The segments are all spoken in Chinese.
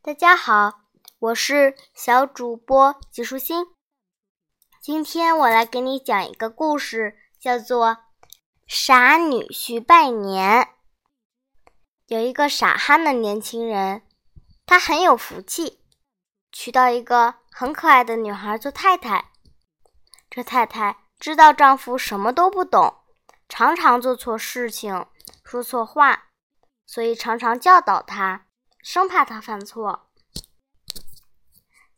大家好，我是小主播吉舒心。今天我来给你讲一个故事，叫做《傻女婿拜年》。有一个傻憨的年轻人，他很有福气，娶到一个很可爱的女孩做太太。这太太知道丈夫什么都不懂，常常做错事情，说错话，所以常常教导他，生怕他犯错。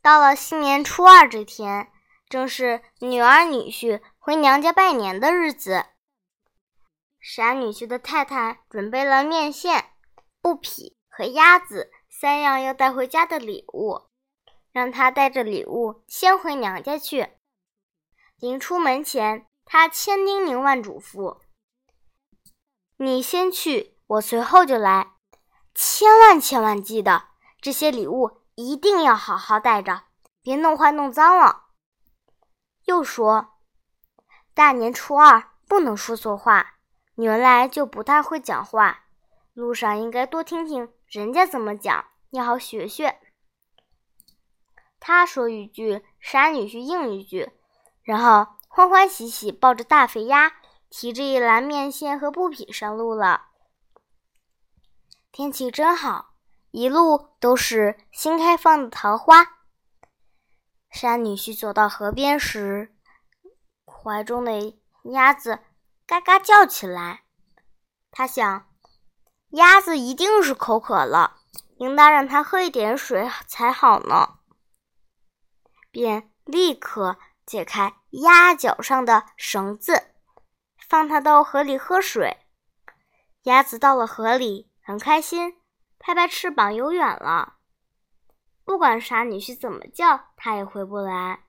到了新年初二这天，正是女儿女婿回娘家拜年的日子。傻女婿的太太准备了面线。布匹和鸭子三样要带回家的礼物，让他带着礼物先回娘家去。临出门前，他千叮咛万嘱咐：“你先去，我随后就来。千万千万记得，这些礼物一定要好好带着，别弄坏弄脏了。”又说：“大年初二不能说错话，你原来就不太会讲话。”路上应该多听听人家怎么讲，要好学学。他说一句，傻女婿应一句，然后欢欢喜喜抱着大肥鸭，提着一篮面线和布匹上路了。天气真好，一路都是新开放的桃花。山女婿走到河边时，怀中的鸭子嘎嘎叫起来，他想。鸭子一定是口渴了，应当让它喝一点水才好呢。便立刻解开鸭脚上的绳子，放它到河里喝水。鸭子到了河里，很开心，拍拍翅膀游远了。不管傻女婿怎么叫，它也回不来。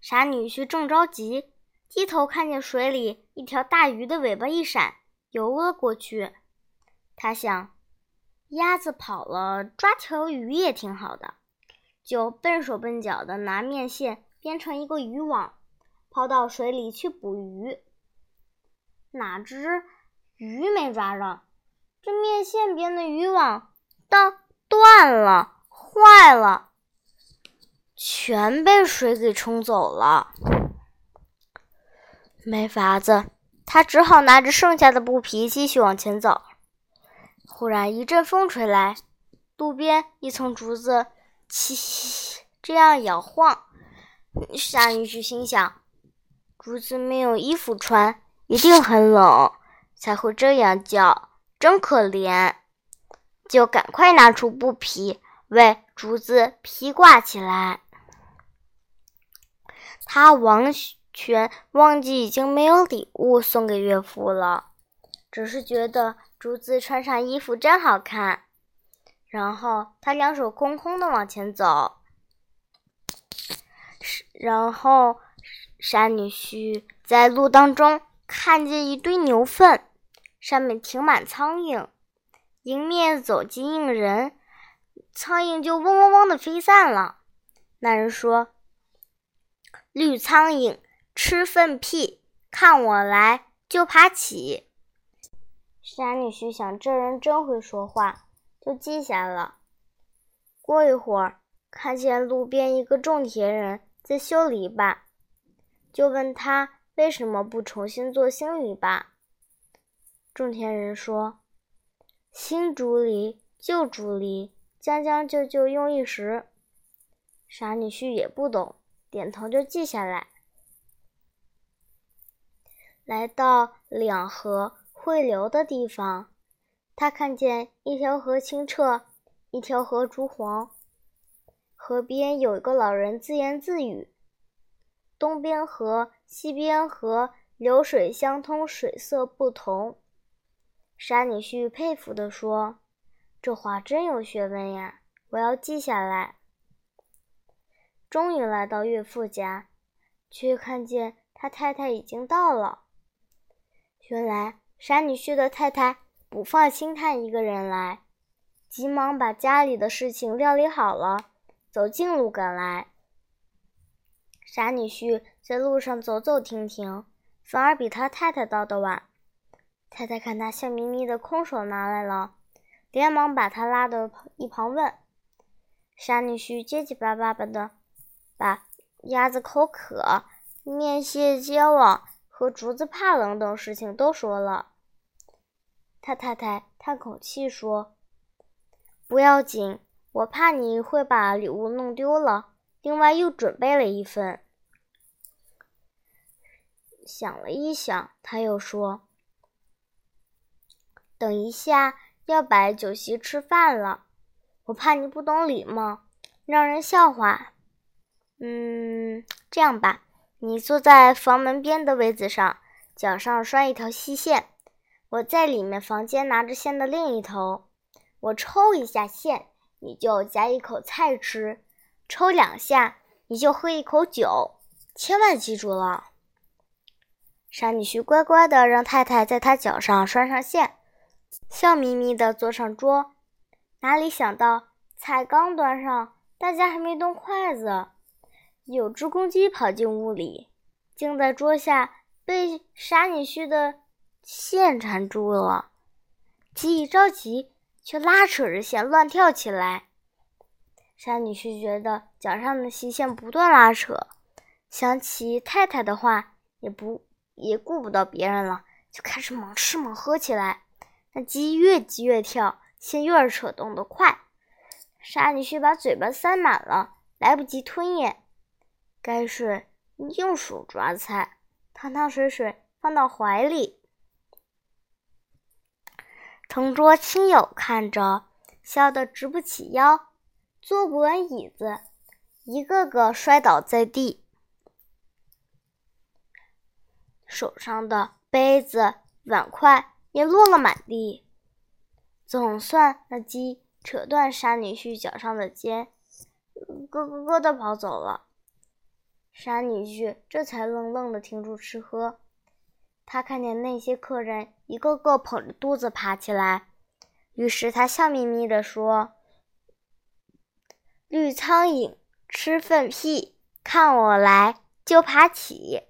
傻女婿正着急，低头看见水里一条大鱼的尾巴一闪。游了过去，他想，鸭子跑了，抓条鱼也挺好的，就笨手笨脚的拿面线编成一个渔网，抛到水里去捕鱼。哪知鱼没抓着，这面线编的渔网当断了，坏了，全被水给冲走了，没法子。他只好拿着剩下的布皮继续往前走。忽然一阵风吹来，路边一丛竹子“叽”这样摇晃。傻女婿心想：竹子没有衣服穿，一定很冷，才会这样叫，真可怜。就赶快拿出布皮为竹子披挂起来。他完。全忘记已经没有礼物送给岳父了，只是觉得竹子穿上衣服真好看。然后他两手空空的往前走，然后傻女婿在路当中看见一堆牛粪，上面停满苍蝇，迎面走进一人，苍蝇就嗡嗡嗡的飞散了。那人说：“绿苍蝇。”吃粪屁，看我来就爬起。山女婿想，这人真会说话，就记下了。过一会儿，看见路边一个种田人在修篱笆，就问他为什么不重新做新篱笆。种田人说：“新竹篱，旧竹篱，将将就就用一时。”傻女婿也不懂，点头就记下来。来到两河汇流的地方，他看见一条河清澈，一条河竹黄。河边有一个老人自言自语：“东边河，西边河，流水相通，水色不同。”傻女婿佩服地说：“这话真有学问呀，我要记下来。”终于来到岳父家，却看见他太太已经到了。原来傻女婿的太太不放心他一个人来，急忙把家里的事情料理好了，走近路赶来。傻女婿在路上走走停停，反而比他太太到的晚。太太看他笑眯眯的，空手拿来了，连忙把他拉到一旁问：“傻女婿结结巴巴的把鸭子口渴、面蟹结网和竹子怕冷等事情都说了。”他太太叹口气说：“不要紧，我怕你会把礼物弄丢了，另外又准备了一份。”想了一想，他又说：“等一下要摆酒席吃饭了，我怕你不懂礼貌，让人笑话。嗯，这样吧，你坐在房门边的位子上，脚上拴一条细线，我在里面房间拿着线的另一头，我抽一下线，你就夹一口菜吃；抽两下，你就喝一口酒。千万记住了。”傻女婿乖乖的让太太在他脚上拴上线，笑眯眯的坐上桌。哪里想到菜刚端上，大家还没动筷子，有只公鸡跑进屋里，竟在桌下被傻女婿的线缠住了。鸡一着急，却拉扯着线乱跳起来。傻女婿觉得脚上的细线不断拉扯，想起太太的话，也不。也顾不到别人了，就开始猛吃猛喝起来。那鸡越急越跳，线越扯动得快。沙女婿把嘴巴塞满了，来不及吞咽。该是用手抓菜，汤汤水水放到怀里。同桌亲友看着，笑得直不起腰，坐不稳椅子，一个个摔倒在地。手上的杯子、碗筷也落了满地。总算那鸡扯断傻女婿脚上的尖，咯咯咯的跑走了。傻女婿这才愣愣的停住吃喝。他看见那些客人一个个捧着肚子爬起来，于是他笑眯眯的说：“绿苍蝇吃粪屁，看我来就爬起。”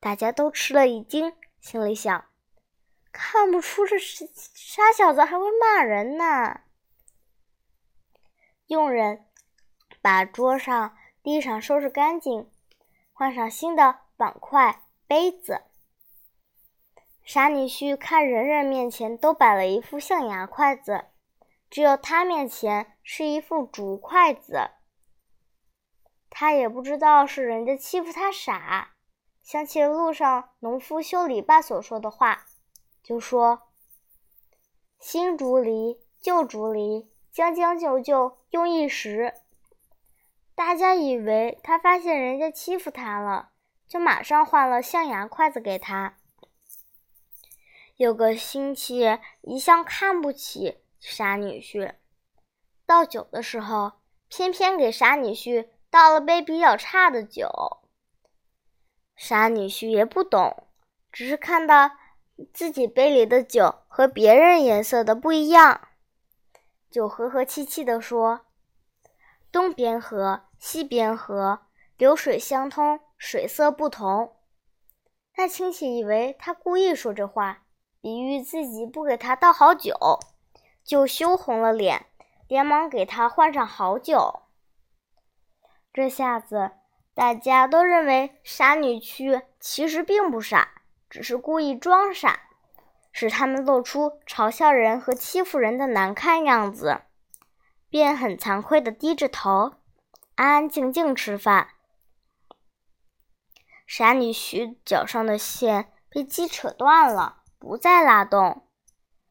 大家都吃了一惊，心里想：看不出这傻小子还会骂人呢。佣人把桌上、地上收拾干净，换上新的碗筷、杯子。傻女婿看人人面前都摆了一副象牙筷子，只有他面前是一副竹筷子。他也不知道是人家欺负他傻。想起了路上农夫修篱笆所说的话，就说：“新竹篱，旧竹篱，将将就就用一时。”大家以为他发现人家欺负他了，就马上换了象牙筷子给他。有个亲戚一向看不起傻女婿，倒酒的时候，偏偏给傻女婿倒了杯比较差的酒。傻女婿也不懂，只是看到自己杯里的酒和别人颜色的不一样，就和和气气地说：“东边河，西边河，流水相通，水色不同。”那亲戚以为他故意说这话，比喻自己不给他倒好酒，就羞红了脸，连忙给他换上好酒。这下子。大家都认为傻女婿其实并不傻，只是故意装傻，使他们露出嘲笑人和欺负人的难看样子，便很惭愧地低着头，安安静静吃饭。傻女婿脚上的线被鸡扯断了，不再拉动。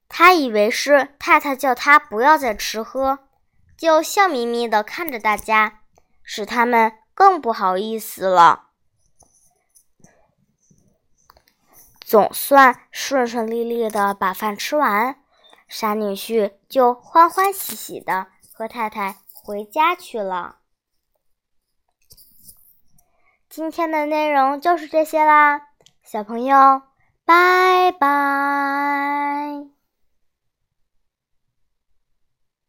他以为是太太叫他不要再吃喝，就笑眯眯地看着大家，使他们。更不好意思了。总算顺顺利利的把饭吃完，傻女婿就欢欢喜喜的和太太回家去了。今天的内容就是这些啦，小朋友，拜拜。